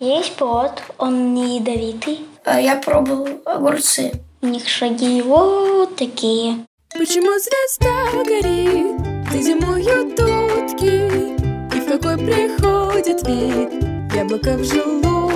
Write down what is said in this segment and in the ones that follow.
Есть плод, он не ядовитый. А я пробовал огурцы. У них шаги вот такие. Почему звезда горит? Ты зимуют утки И в какой приходит вид Яблоко в желудке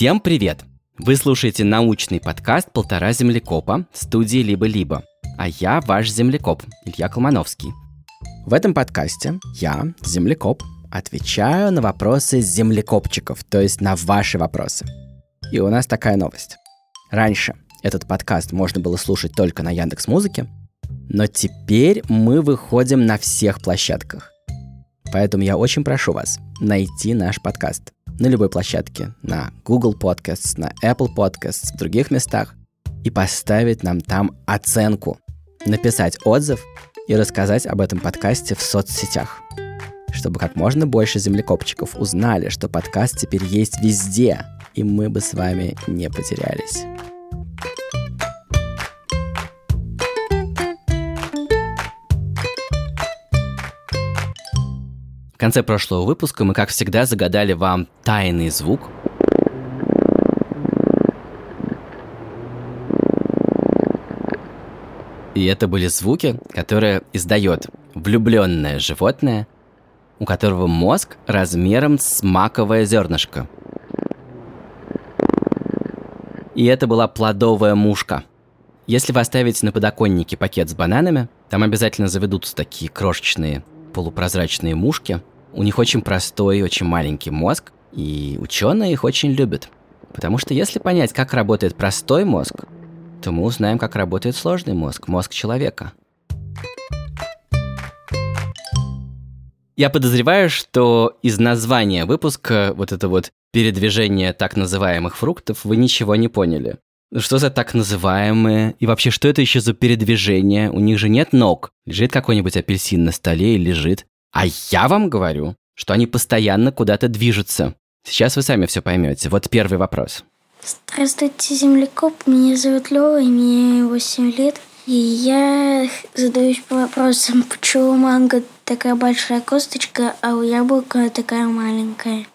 Всем привет! Вы слушаете научный подкаст «Полтора землекопа» студии «Либо-либо». А я ваш землекоп, Илья Колмановский. В этом подкасте я, землекоп, отвечаю на вопросы землекопчиков, то есть на ваши вопросы. И у нас такая новость. Раньше этот подкаст можно было слушать только на Яндекс Музыке, но теперь мы выходим на всех площадках. Поэтому я очень прошу вас найти наш подкаст на любой площадке, на Google Podcasts, на Apple Podcasts, в других местах, и поставить нам там оценку, написать отзыв и рассказать об этом подкасте в соцсетях, чтобы как можно больше землекопчиков узнали, что подкаст теперь есть везде, и мы бы с вами не потерялись. В конце прошлого выпуска мы, как всегда, загадали вам тайный звук. И это были звуки, которые издает влюбленное животное, у которого мозг размером с маковое зернышко. И это была плодовая мушка. Если вы оставите на подоконнике пакет с бананами, там обязательно заведутся такие крошечные полупрозрачные мушки. У них очень простой очень маленький мозг, и ученые их очень любят. Потому что если понять, как работает простой мозг, то мы узнаем, как работает сложный мозг, мозг человека. Я подозреваю, что из названия выпуска вот это вот передвижение так называемых фруктов вы ничего не поняли. Что за так называемые? И вообще, что это еще за передвижение? У них же нет ног. Лежит какой-нибудь апельсин на столе и лежит. А я вам говорю, что они постоянно куда-то движутся. Сейчас вы сами все поймете. Вот первый вопрос. Здравствуйте, землекоп. Меня зовут Лёва, и мне 8 лет. И я задаюсь вопросом, почему у манго такая большая косточка, а у яблока такая маленькая.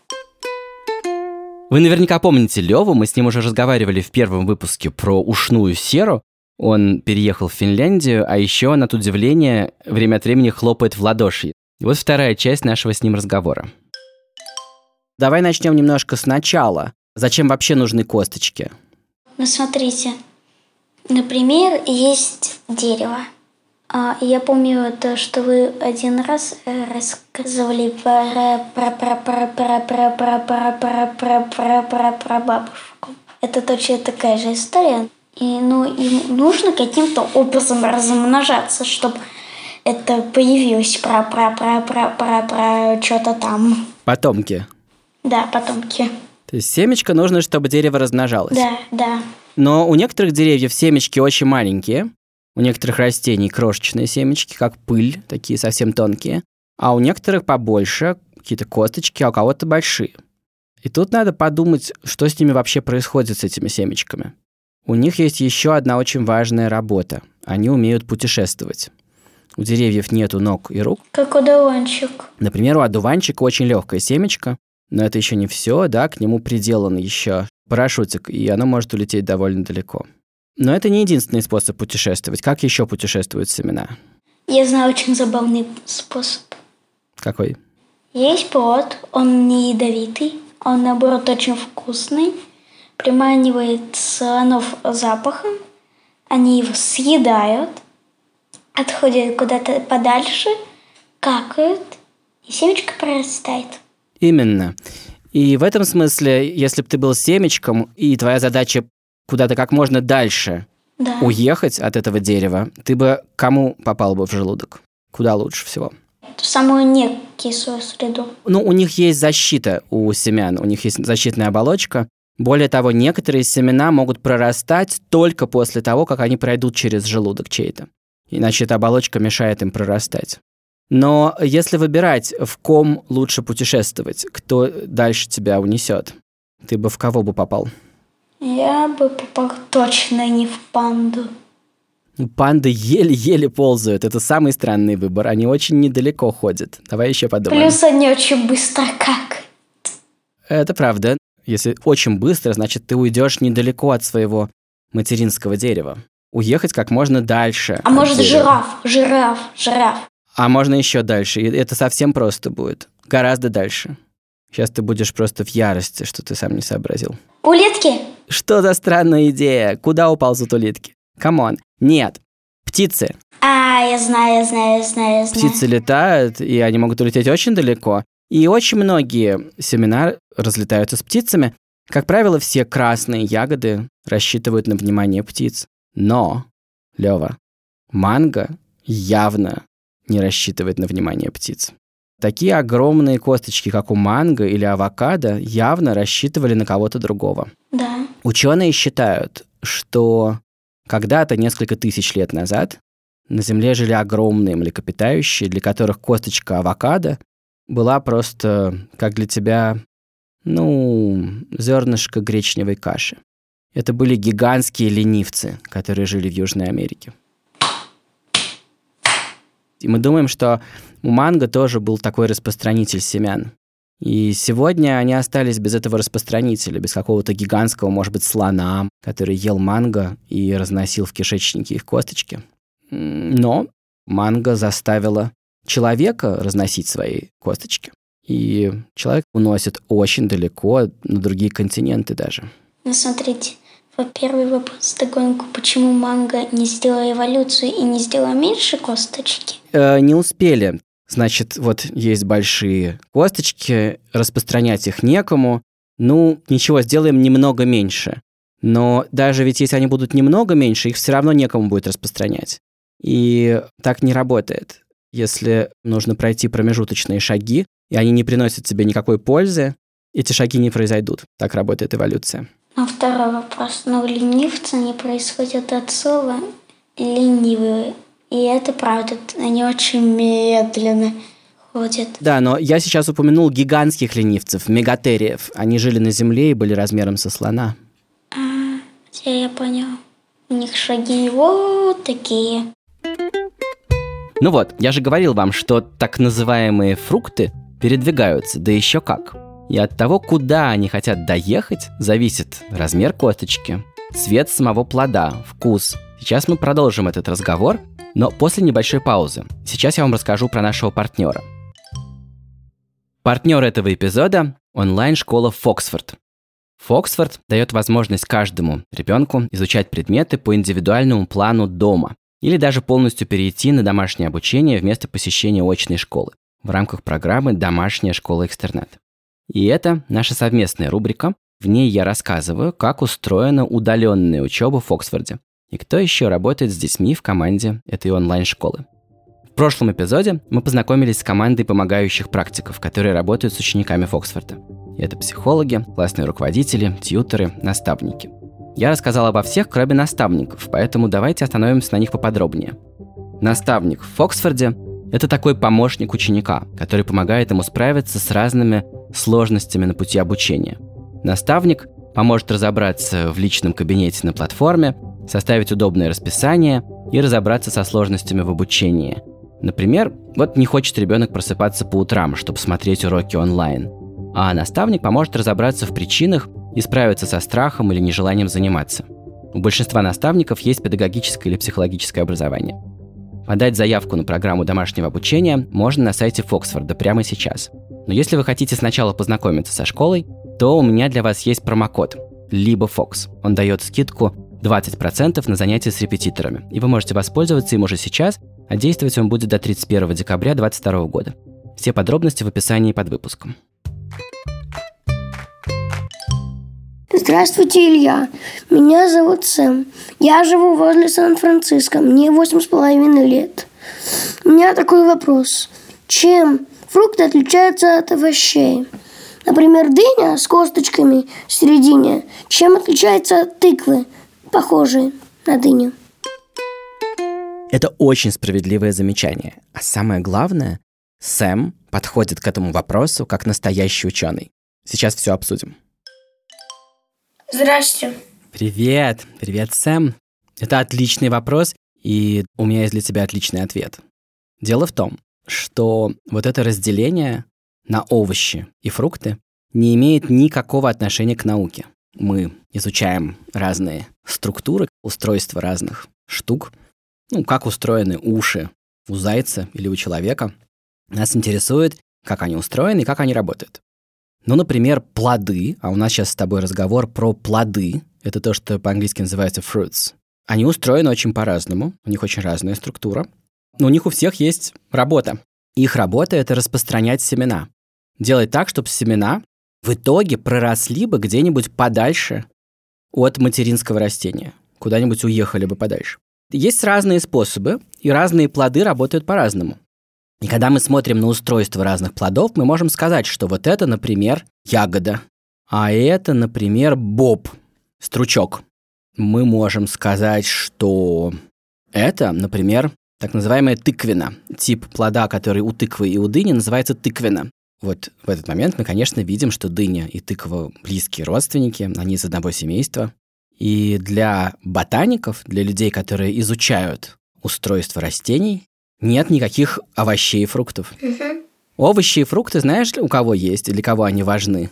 Вы наверняка помните Леву, мы с ним уже разговаривали в первом выпуске про ушную серу. Он переехал в Финляндию, а еще он от удивления время от времени хлопает в ладоши. Вот вторая часть нашего с ним разговора. Давай начнем немножко сначала. Зачем вообще нужны косточки? Ну, смотрите. Например, есть дерево. А, Я помню то, что вы один раз э, рассказывали про про про про про про про про про про про про про бабушку. Это точно такая же история. И ну им нужно каким-то образом размножаться, чтобы это появилось про про про про про про что-то там. Потомки. Да, потомки. То есть семечко нужно, чтобы дерево размножалось. Да, да. Но у некоторых деревьев семечки очень маленькие, у некоторых растений крошечные семечки, как пыль, такие совсем тонкие, а у некоторых побольше, какие-то косточки, а у кого-то большие. И тут надо подумать, что с ними вообще происходит с этими семечками. У них есть еще одна очень важная работа. Они умеют путешествовать. У деревьев нету ног и рук. Как одуванчик. Например, у одуванчика очень легкое семечко, но это еще не все, да, к нему приделан еще парашютик, и оно может улететь довольно далеко. Но это не единственный способ путешествовать. Как еще путешествуют семена? Я знаю очень забавный способ. Какой? Есть плод, он не ядовитый, он наоборот очень вкусный, приманивает слонов запахом, они его съедают, отходят куда-то подальше, какают, и семечко прорастает. Именно. И в этом смысле, если бы ты был семечком, и твоя задача куда-то как можно дальше Да. уехать от этого дерева, ты бы кому попал бы в желудок? Куда лучше всего? В самую некислую среду. Ну, у них есть защита у семян, у них есть защитная оболочка. Более того, некоторые семена могут прорастать только после того, как они пройдут через желудок чей-то. Иначе эта оболочка мешает им прорастать. Но если выбирать, в ком лучше путешествовать, кто дальше тебя унесет, ты бы в кого бы попал? Я бы попал точно не в панду. Ну, Панды еле-еле ползают. Это самый странный выбор. Они очень недалеко ходят. Давай еще подумаем. Плюс они очень быстро как. Это правда. Если очень быстро, значит, ты уйдешь недалеко от своего материнского дерева. Уехать как можно дальше. А может дерева. жираф, жираф, жираф. А можно еще дальше. И это совсем просто будет. Гораздо дальше. Сейчас ты будешь просто в ярости, что ты сам не сообразил. Улитки? Что за странная идея? Куда уползут улитки? Come on. Нет. Птицы. А, я знаю, я знаю, я знаю, я знаю. Птицы летают, и они могут улететь очень далеко. И очень многие семена разлетаются с птицами. Как правило, все красные ягоды рассчитывают на внимание птиц. Но, Лева, манго явно не рассчитывает на внимание птиц. Такие огромные косточки, как у манго или авокадо, явно рассчитывали на кого-то другого. Да. Ученые считают, что когда-то, несколько тысяч лет назад, на Земле жили огромные млекопитающие, для которых косточка авокадо была просто, как для тебя, ну, зернышко гречневой каши. Это были гигантские ленивцы, которые жили в Южной Америке. И мы думаем, что у манго тоже был такой распространитель семян. И сегодня они остались без этого распространителя, без какого-то гигантского, может быть, слона, который ел манго и разносил в кишечнике их косточки. Но манго заставила человека разносить свои косточки. И человек уносит очень далеко, на другие континенты даже. Ну, смотрите. Первый вопрос догонку. Почему манго не сделала эволюцию и не сделала меньше косточки? Э, не успели. Значит, вот есть большие косточки, распространять их некому. Ну, ничего, сделаем немного меньше. Но даже ведь если они будут немного меньше, их все равно некому будет распространять. И так не работает. Если нужно пройти промежуточные шаги, и они не приносят тебе никакой пользы, эти шаги не произойдут. Так работает эволюция. А второй вопрос. Ну, ленивцы не происходят от слова ленивые. И это правда. Они очень медленно ходят. Да, но я сейчас упомянул гигантских ленивцев, мегатериев. Они жили на Земле и были размером со слона. А, теперь я понял. У них шаги вот такие. Ну вот, я же говорил вам, что так называемые фрукты передвигаются, да еще как. И от того, куда они хотят доехать, зависит размер косточки, цвет самого плода, вкус. Сейчас мы продолжим этот разговор, но после небольшой паузы. Сейчас я вам расскажу про нашего партнера. Партнер этого эпизода – онлайн-школа Фоксфорд. Фоксфорд дает возможность каждому ребенку изучать предметы по индивидуальному плану дома или даже полностью перейти на домашнее обучение вместо посещения очной школы в рамках программы «Домашняя школа-экстернат». И это наша совместная рубрика. В ней я рассказываю, как устроена удаленная учеба в Оксфорде и кто еще работает с детьми в команде этой онлайн-школы. В прошлом эпизоде мы познакомились с командой помогающих практиков, которые работают с учениками Фоксфорда. И это психологи, классные руководители, тьютеры, наставники. Я рассказал обо всех, кроме наставников, поэтому давайте остановимся на них поподробнее. Наставник в Фоксфорде – это такой помощник ученика, который помогает ему справиться с разными сложностями на пути обучения. Наставник поможет разобраться в личном кабинете на платформе, составить удобное расписание и разобраться со сложностями в обучении. Например, вот не хочет ребенок просыпаться по утрам, чтобы смотреть уроки онлайн. А наставник поможет разобраться в причинах и справиться со страхом или нежеланием заниматься. У большинства наставников есть педагогическое или психологическое образование. Подать заявку на программу домашнего обучения можно на сайте Фоксфорда прямо сейчас. Но если вы хотите сначала познакомиться со школой, то у меня для вас есть промокод либо Fox. Он дает скидку 20% на занятия с репетиторами, и вы можете воспользоваться им уже сейчас, а действовать он будет до 31 декабря 2022 года. Все подробности в описании под выпуском. Здравствуйте, Илья. Меня зовут Сэм. Я живу возле Сан-Франциско. Мне восемь с половиной лет. У меня такой вопрос. Чем фрукты отличаются от овощей? Например, дыня с косточками в середине. Чем отличается от тыквы, похожей на дыню? Это очень справедливое замечание. А самое главное, Сэм подходит к этому вопросу как настоящий ученый. Сейчас все обсудим. Здрасте. Привет, привет, Сэм. Это отличный вопрос, и у меня есть для тебя отличный ответ. Дело в том, что вот это разделение на овощи и фрукты не имеет никакого отношения к науке. Мы изучаем разные структуры, устройства разных штук, ну, как устроены уши у зайца или у человека. Нас интересует, как они устроены и как они работают. Ну, например, плоды, а у нас сейчас с тобой разговор про плоды, это то, что по-английски называется fruits. Они устроены очень по-разному, у них очень разная структура, но у них у всех есть работа. Их работа — это распространять семена. Делать так, чтобы семена в итоге проросли бы где-нибудь подальше от материнского растения, куда-нибудь уехали бы подальше. Есть разные способы, и разные плоды работают по-разному. И когда мы смотрим на устройство разных плодов, мы можем сказать, что вот это, например, ягода, а это, например, боб, стручок. Мы можем сказать, что это, например, так называемая тыквина. Тип плода, который у тыквы и у дыни, называется тыквина. Вот в этот момент мы, конечно, видим, что дыня и тыква близкие родственники, они из одного семейства. И для ботаников, для людей, которые изучают устройство растений, нет никаких овощей и фруктов. Овощи и фрукты, знаешь, у кого есть и для кого они важны?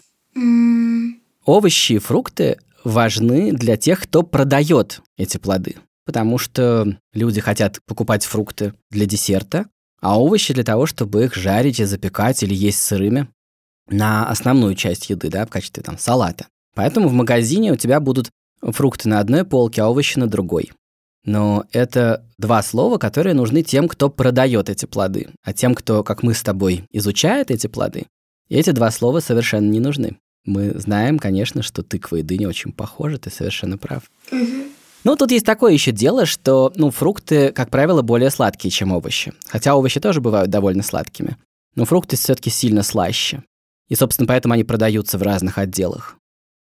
Овощи и фрукты важны для тех, кто продает эти плоды. Потому что люди хотят покупать фрукты для десерта, а овощи для того, чтобы их жарить и запекать или есть сырыми на основную часть еды, да, в качестве там салата. Поэтому в магазине у тебя будут фрукты на одной полке, а овощи на другой. Но это два слова, которые нужны тем, кто продает эти плоды. А тем, кто, как мы с тобой, изучает эти плоды, эти два слова совершенно не нужны. Мы знаем, конечно, что тыква и дыня очень похожи, ты совершенно прав. Ну, тут есть такое еще дело, что, ну, фрукты, как правило, более сладкие, чем овощи. Хотя овощи тоже бывают довольно сладкими. Но фрукты все-таки сильно слаще. И, собственно, поэтому они продаются в разных отделах.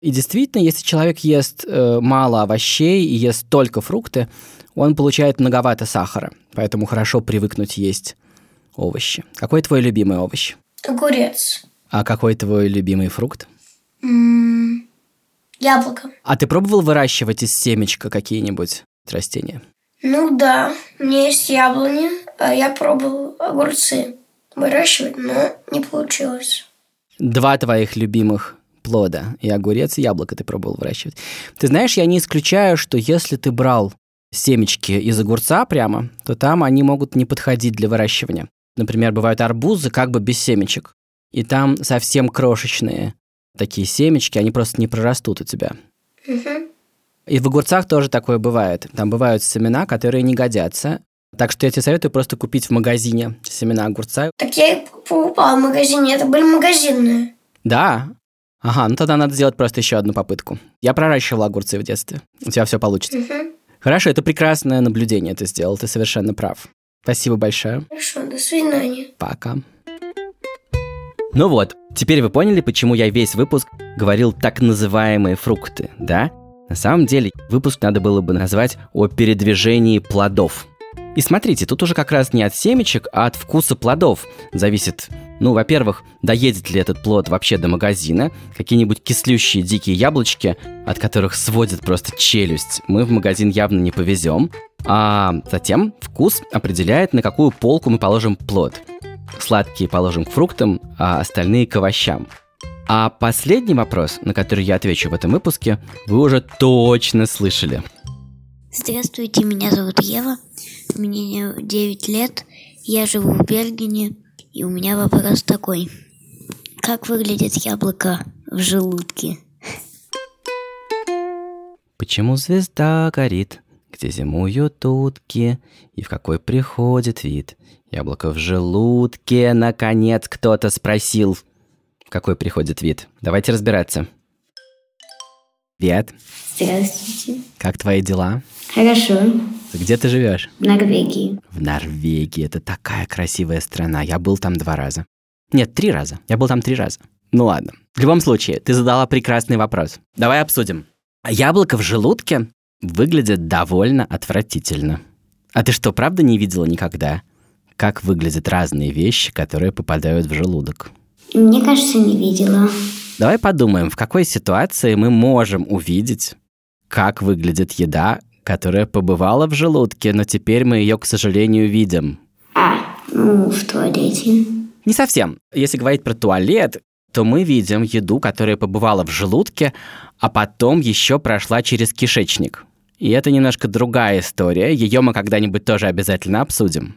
И действительно, если человек ест э, мало овощей и ест только фрукты, он получает многовато сахара. Поэтому хорошо привыкнуть есть овощи. Какой твой любимый овощ? Огурец. А какой твой любимый фрукт? М, Яблоко. А ты пробовал выращивать из семечка какие-нибудь растения? Ну да, у меня есть яблони, а я пробовал огурцы выращивать, но не получилось. Два твоих любимых плода, и огурец, и яблоко ты пробовал выращивать. Ты знаешь, я не исключаю, что если ты брал семечки из огурца прямо, то там они могут не подходить для выращивания. Например, бывают арбузы как бы без семечек. И там совсем крошечные такие семечки, они просто не прорастут у тебя. И в огурцах тоже такое бывает. Там бывают семена, которые не годятся. Так что я тебе советую просто купить в магазине семена огурца. Так я их покупала в магазине, это были магазинные. Да. Ага, ну тогда надо сделать просто еще одну попытку. Я проращивал огурцы в детстве. У тебя все получится. Хорошо, это прекрасное наблюдение ты сделал, ты совершенно прав. Спасибо большое. Хорошо, до свидания. Пока. Ну вот, теперь вы поняли, почему я весь выпуск говорил так называемые фрукты, да? На самом деле, выпуск надо было бы назвать о передвижении плодов. И смотрите, тут уже как раз не от семечек, а от вкуса плодов зависит. Ну, во-первых, доедет ли этот плод вообще до магазина, какие-нибудь кислющие дикие яблочки, от которых сводит просто челюсть, мы в магазин явно не повезем. А затем вкус определяет, на какую полку мы положим плод. Сладкие положим к фруктам, а остальные к овощам. А последний вопрос, на который я отвечу в этом выпуске, вы уже точно слышали. Здравствуйте, меня зовут Ева, мне 9 лет, я живу в Бергене, и у меня вопрос такой. Как выглядит яблоко в желудке? Почему звезда горит, где зимуют утки, и в какой приходит вид? Яблоко в желудке, наконец кто-то спросил. В какой приходит вид? Давайте разбираться. Привет, Здравствуйте. как твои дела? Хорошо. Где ты живешь? В Норвегии. В Норвегии. Это такая красивая страна. Я был там два раза. Нет, три раза. Я был там три раза. Ну ладно. В любом случае, ты задала прекрасный вопрос. Давай обсудим. Яблоко в желудке выглядит довольно отвратительно. А ты что, правда не видела никогда, как выглядят разные вещи, которые попадают в желудок? Мне кажется, не видела. Давай подумаем, в какой ситуации мы можем увидеть, как выглядит еда, которая побывала в желудке, но теперь мы ее, к сожалению, видим. А, ну, в туалете. Не совсем. Если говорить про туалет, то мы видим еду, которая побывала в желудке, а потом еще прошла через кишечник. И это немножко другая история, ее мы когда-нибудь тоже обязательно обсудим.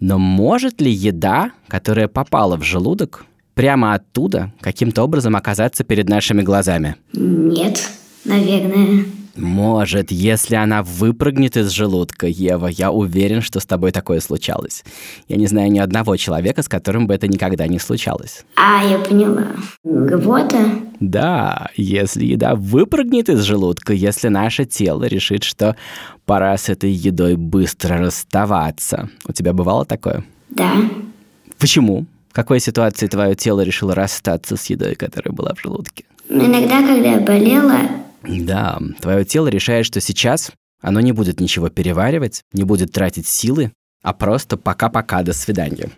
Но может ли еда, которая попала в желудок, прямо оттуда каким-то образом оказаться перед нашими глазами? Нет, наверное. Может, если она выпрыгнет из желудка, Ева, я уверен, что с тобой такое случалось. Я не знаю ни одного человека, с которым бы это никогда не случалось. А, я поняла. Рвота? Да, если еда выпрыгнет из желудка, если наше тело решит, что пора с этой едой быстро расставаться. У тебя бывало такое? Да. Почему? В какой ситуации твое тело решило расстаться с едой, которая была в желудке? Но иногда, когда я болела, Да, твое тело решает, что сейчас оно не будет ничего переваривать, не будет тратить силы, а просто пока-пока, до свидания.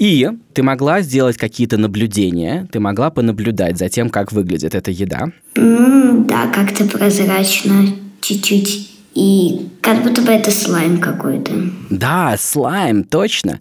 И ты могла сделать какие-то наблюдения, ты могла понаблюдать за тем, как выглядит эта еда. ну, да, как-то прозрачно, чуть-чуть. И как будто бы это слайм какой-то. Да, слайм, точно.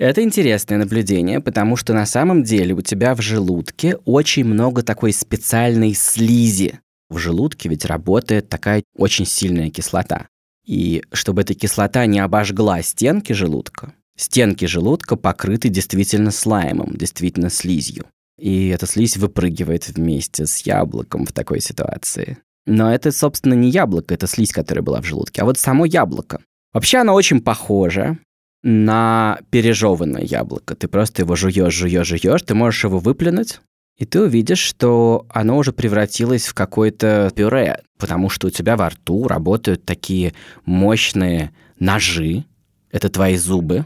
Это интересное наблюдение, потому что на самом деле у тебя в желудке очень много такой специальной слизи. В желудке ведь работает такая очень сильная кислота. И чтобы эта кислота не обожгла стенки желудка, стенки желудка покрыты действительно слаймом, действительно слизью. И эта слизь выпрыгивает вместе с яблоком в такой ситуации. Но это, собственно, не яблоко, это слизь, которая была в желудке, а вот само яблоко. Вообще оно очень похоже на пережеванное яблоко. Ты просто его жуешь, жуешь, жуешь, ты можешь его выплюнуть, и ты увидишь, что оно уже превратилось в какое-то пюре, потому что у тебя во рту работают такие мощные ножи. Это твои зубы.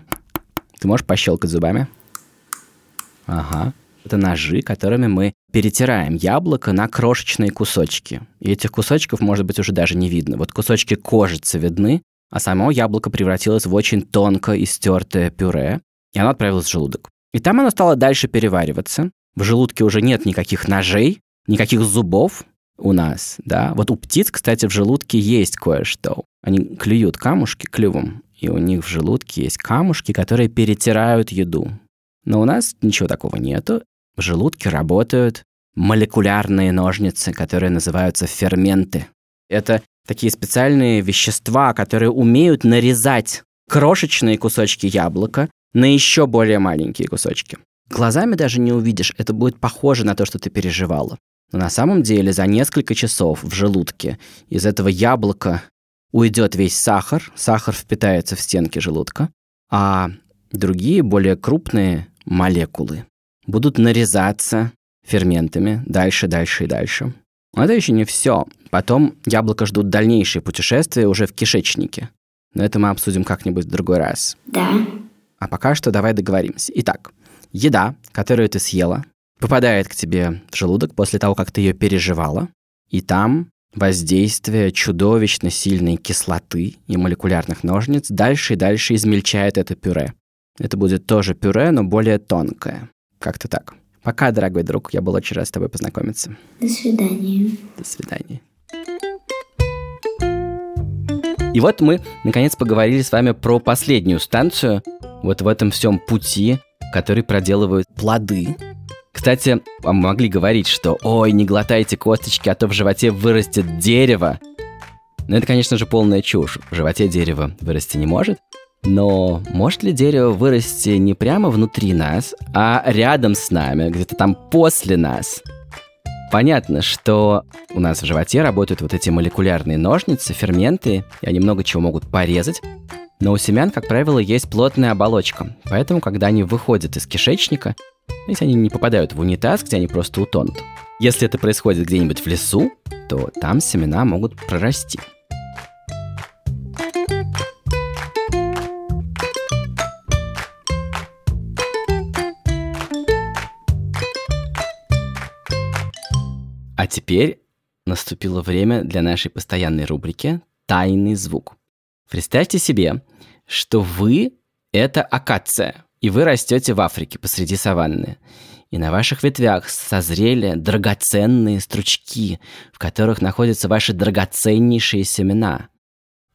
Ты можешь пощелкать зубами? Ага. Это ножи, которыми мы перетираем яблоко на крошечные кусочки. И этих кусочков, может быть, уже даже не видно. Вот кусочки кожицы видны, а само яблоко превратилось в очень тонко истертое пюре, и оно отправилось в желудок. И там оно стало дальше перевариваться. В желудке уже нет никаких ножей, никаких зубов у нас, да. Вот у птиц, кстати, в желудке есть кое-что. Они клюют камушки клювом, и у них в желудке есть камушки, которые перетирают еду. Но у нас ничего такого нету. В желудке работают молекулярные ножницы, которые называются ферменты. Это такие специальные вещества, которые умеют нарезать крошечные кусочки яблока на еще более маленькие кусочки. Глазами даже не увидишь, это будет похоже на то, что ты переживала. Но на самом деле за несколько часов в желудке из этого яблока уйдет весь сахар, сахар впитается в стенки желудка, а другие, более крупные молекулы будут нарезаться ферментами дальше, дальше и дальше. Но это еще не все. Потом яблоко ждут дальнейшие путешествия уже в кишечнике. Но это мы обсудим как-нибудь в другой раз. Да. А пока что давай договоримся. Итак, еда, которую ты съела, попадает к тебе в желудок после того, как ты ее переживала, и там воздействие чудовищно сильной кислоты и молекулярных ножниц дальше и дальше измельчает это пюре. Это будет тоже пюре, но более тонкое. Как-то так. Пока, дорогой друг, я был очень рад с тобой познакомиться. До свидания. До свидания. И вот мы, наконец, поговорили с вами про последнюю станцию вот в этом всем пути, который проделывают плоды. Кстати, вам могли говорить, что «Ой, не глотайте косточки, а то в животе вырастет дерево». Но это, конечно же, полная чушь. В животе дерево вырасти не может. Но может ли дерево вырасти не прямо внутри нас, а рядом с нами, где-то там после нас? Понятно, что у нас в животе работают вот эти молекулярные ножницы, ферменты, и они много чего могут порезать. Но у семян, как правило, есть плотная оболочка. Поэтому, когда они выходят из кишечника, если они не попадают в унитаз, где они просто утонут, если это происходит где-нибудь в лесу, то там семена могут прорасти. А теперь наступило время для нашей постоянной рубрики «Тайный звук». Представьте себе, что вы — это акация, и вы растете в Африке посреди саванны. и на ваших ветвях созрели драгоценные стручки, в которых находятся ваши драгоценнейшие семена.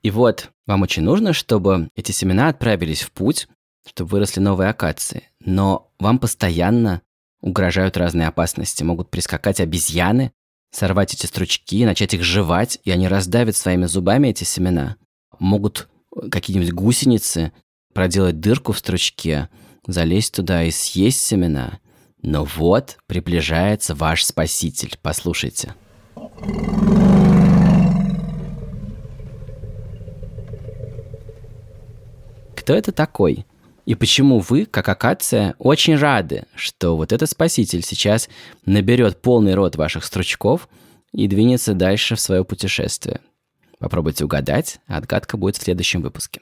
И вот, вам очень нужно, чтобы эти семена отправились в путь, чтобы выросли новые акации. Но вам постоянно угрожают разные опасности. Могут прискакать обезьяны, сорвать эти стручки, начать их жевать, и они раздавят своими зубами эти семена. Могут какие-нибудь гусеницы проделать дырку в стручке, залезть туда и съесть семена – но вот приближается ваш спаситель. Послушайте. Кто это такой? И почему вы, как акация, очень рады, что вот этот спаситель сейчас наберет полный рот ваших стручков и двинется дальше в свое путешествие? Попробуйте угадать, а отгадка будет в следующем выпуске.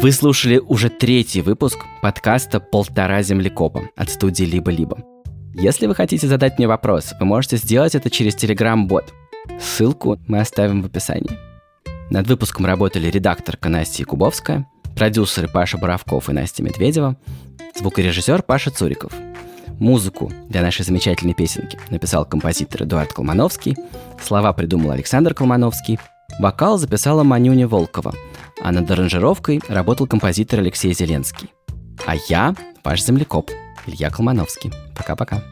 Вы слушали уже третий выпуск подкаста «Полтора землекопа» от студии «Либо-либо». Если вы хотите задать мне вопрос, вы можете сделать это через Telegram-бот. Ссылку мы оставим в описании. Над выпуском работали редакторка Настя Якубовская, продюсеры Паша Боровков и Настя Медведева, звукорежиссер Паша Цуриков. Музыку для нашей замечательной песенки написал композитор Эдуард Колмановский, слова придумал Александр Колмановский, вокал записала Манюня Волкова – а над аранжировкой работал композитор Алексей Зеленский. А я ваш землекоп Илья Колмановский. Пока-пока.